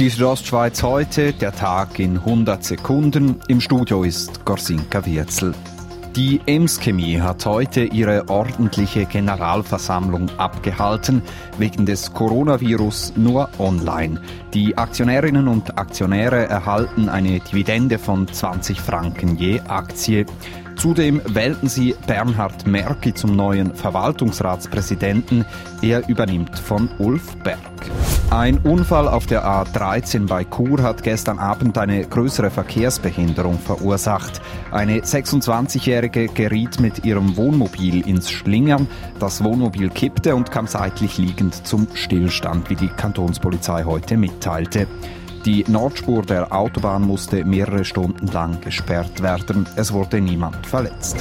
Die Südostschweiz heute, der Tag in 100 Sekunden. Im Studio ist Gorsinka Wirzel. Die Ems Chemie hat heute ihre ordentliche Generalversammlung abgehalten, wegen des Coronavirus nur online. Die Aktionärinnen und Aktionäre erhalten eine Dividende von 20 Franken je Aktie. Zudem wählten sie Bernhard Merki zum neuen Verwaltungsratspräsidenten. Er übernimmt von Ulf Berg. Ein Unfall auf der A13 bei Chur hat gestern Abend eine größere Verkehrsbehinderung verursacht. Eine 26-Jährige geriet mit ihrem Wohnmobil ins Schlingern. Das Wohnmobil kippte und kam seitlich liegend zum Stillstand, wie die Kantonspolizei heute mitteilte. Die Nordspur der Autobahn musste mehrere Stunden lang gesperrt werden. Es wurde niemand verletzt.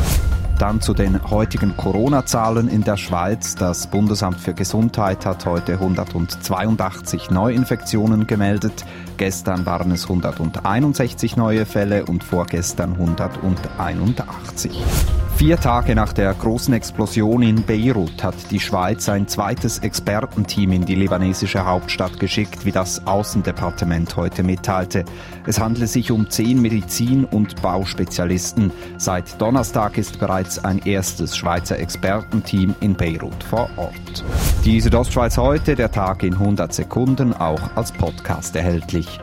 Dann zu den heutigen Corona-Zahlen in der Schweiz. Das Bundesamt für Gesundheit hat heute 182 Neuinfektionen gemeldet. Gestern waren es 161 neue Fälle und vorgestern 181. Vier Tage nach der großen Explosion in Beirut hat die Schweiz ein zweites Expertenteam in die libanesische Hauptstadt geschickt, wie das Außendepartement heute mitteilte. Es handele sich um zehn Medizin- und Bauspezialisten. Seit Donnerstag ist bereits ein erstes Schweizer Expertenteam in Beirut vor Ort. Die Südostschweiz heute, der Tag in 100 Sekunden, auch als Podcast erhältlich.